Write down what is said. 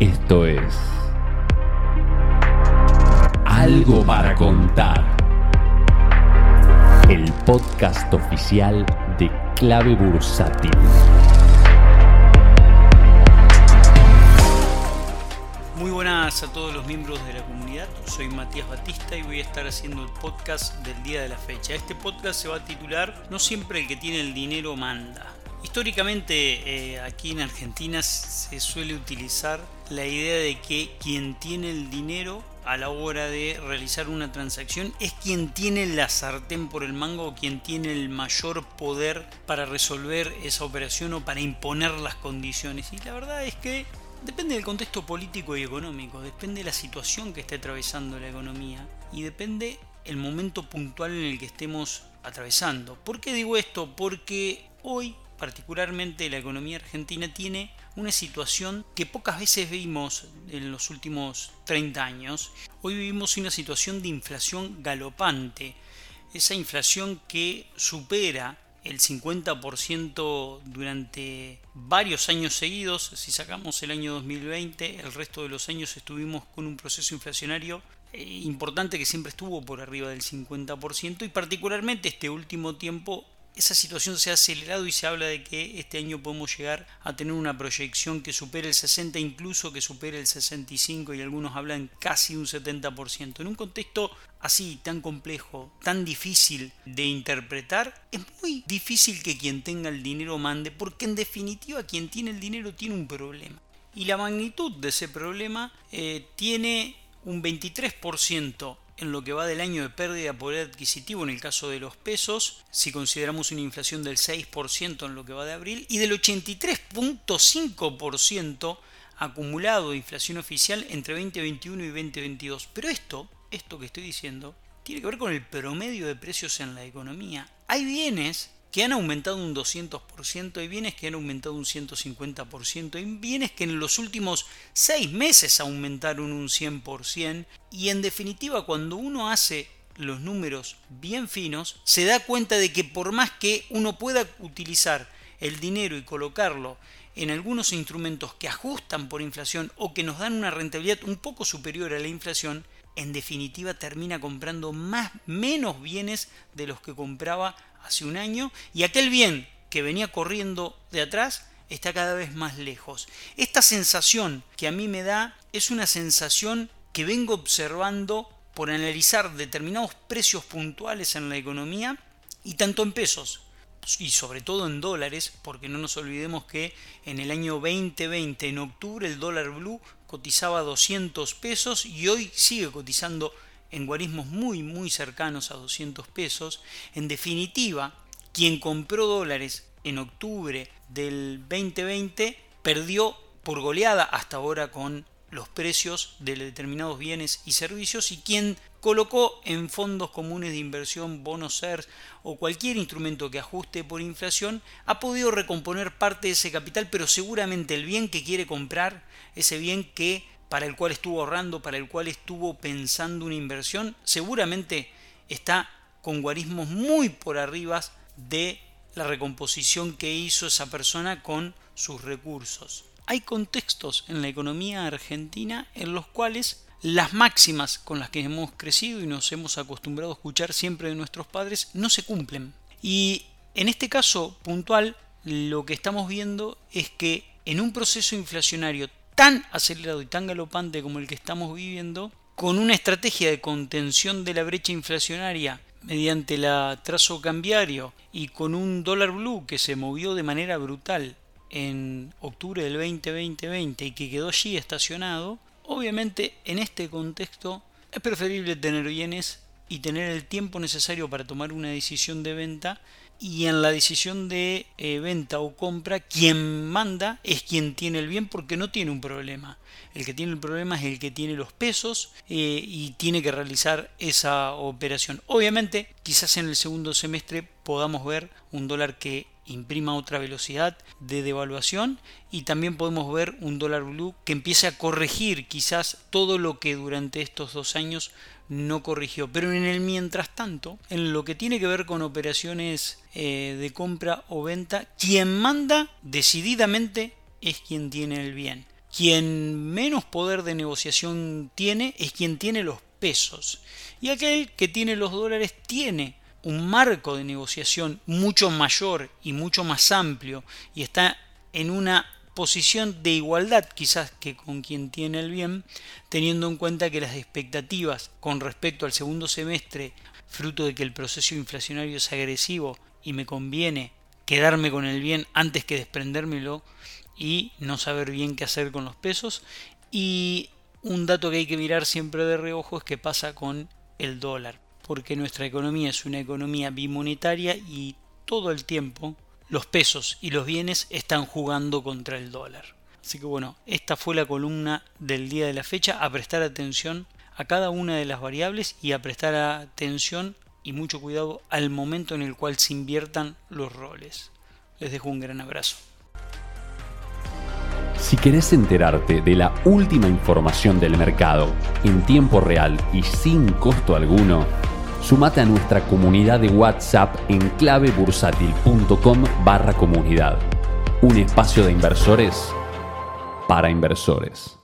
Esto es Algo para contar. El podcast oficial de Clave Bursátil. Muy buenas a todos los miembros de la comunidad, soy Matías Batista y voy a estar haciendo el podcast del día de la fecha. Este podcast se va a titular No siempre el que tiene el dinero manda. Históricamente eh, aquí en Argentina se suele utilizar la idea de que quien tiene el dinero a la hora de realizar una transacción es quien tiene la sartén por el mango o quien tiene el mayor poder para resolver esa operación o para imponer las condiciones. Y la verdad es que depende del contexto político y económico, depende de la situación que esté atravesando la economía y depende el momento puntual en el que estemos atravesando. ¿Por qué digo esto? Porque hoy particularmente la economía argentina tiene una situación que pocas veces vimos en los últimos 30 años. Hoy vivimos una situación de inflación galopante, esa inflación que supera el 50% durante varios años seguidos. Si sacamos el año 2020, el resto de los años estuvimos con un proceso inflacionario eh, importante que siempre estuvo por arriba del 50% y particularmente este último tiempo esa situación se ha acelerado y se habla de que este año podemos llegar a tener una proyección que supere el 60, incluso que supere el 65 y algunos hablan casi un 70%. En un contexto así, tan complejo, tan difícil de interpretar, es muy difícil que quien tenga el dinero mande, porque en definitiva quien tiene el dinero tiene un problema. Y la magnitud de ese problema eh, tiene un 23% en lo que va del año de pérdida de poder adquisitivo en el caso de los pesos, si consideramos una inflación del 6% en lo que va de abril, y del 83.5% acumulado de inflación oficial entre 2021 y 2022. Pero esto, esto que estoy diciendo, tiene que ver con el promedio de precios en la economía. Hay bienes que han aumentado un 200%, hay bienes que han aumentado un 150%, hay bienes que en los últimos seis meses aumentaron un 100%, y en definitiva cuando uno hace los números bien finos, se da cuenta de que por más que uno pueda utilizar el dinero y colocarlo en algunos instrumentos que ajustan por inflación o que nos dan una rentabilidad un poco superior a la inflación, en definitiva termina comprando más menos bienes de los que compraba hace un año y aquel bien que venía corriendo de atrás está cada vez más lejos. Esta sensación que a mí me da es una sensación que vengo observando por analizar determinados precios puntuales en la economía y tanto en pesos y sobre todo en dólares, porque no nos olvidemos que en el año 2020, en octubre, el dólar blue cotizaba 200 pesos y hoy sigue cotizando en guarismos muy muy cercanos a 200 pesos. En definitiva, quien compró dólares en octubre del 2020 perdió por goleada hasta ahora con los precios de determinados bienes y servicios y quien colocó en fondos comunes de inversión, bonos CERS o cualquier instrumento que ajuste por inflación ha podido recomponer parte de ese capital, pero seguramente el bien que quiere comprar, ese bien que para el cual estuvo ahorrando, para el cual estuvo pensando una inversión, seguramente está con guarismos muy por arriba de la recomposición que hizo esa persona con sus recursos. Hay contextos en la economía argentina en los cuales las máximas con las que hemos crecido y nos hemos acostumbrado a escuchar siempre de nuestros padres no se cumplen. Y en este caso puntual, lo que estamos viendo es que en un proceso inflacionario tan acelerado y tan galopante como el que estamos viviendo, con una estrategia de contención de la brecha inflacionaria mediante el trazo cambiario y con un dólar blue que se movió de manera brutal en octubre del 2020 y que quedó allí estacionado, obviamente en este contexto es preferible tener bienes y tener el tiempo necesario para tomar una decisión de venta y en la decisión de eh, venta o compra quien manda es quien tiene el bien porque no tiene un problema. El que tiene el problema es el que tiene los pesos eh, y tiene que realizar esa operación. Obviamente, quizás en el segundo semestre podamos ver un dólar que imprima otra velocidad de devaluación y también podemos ver un dólar blue que empiece a corregir quizás todo lo que durante estos dos años no corrigió. Pero en el mientras tanto, en lo que tiene que ver con operaciones eh, de compra o venta, quien manda decididamente es quien tiene el bien. Quien menos poder de negociación tiene es quien tiene los pesos. Y aquel que tiene los dólares tiene un marco de negociación mucho mayor y mucho más amplio y está en una posición de igualdad quizás que con quien tiene el bien, teniendo en cuenta que las expectativas con respecto al segundo semestre, fruto de que el proceso inflacionario es agresivo y me conviene quedarme con el bien antes que desprendérmelo y no saber bien qué hacer con los pesos. Y un dato que hay que mirar siempre de reojo es qué pasa con el dólar, porque nuestra economía es una economía bimonetaria y todo el tiempo los pesos y los bienes están jugando contra el dólar. Así que bueno, esta fue la columna del día de la fecha, a prestar atención a cada una de las variables y a prestar atención y mucho cuidado al momento en el cual se inviertan los roles. Les dejo un gran abrazo. Si querés enterarte de la última información del mercado en tiempo real y sin costo alguno, Sumate a nuestra comunidad de WhatsApp en clavebursátil.com barra comunidad. Un espacio de inversores para inversores.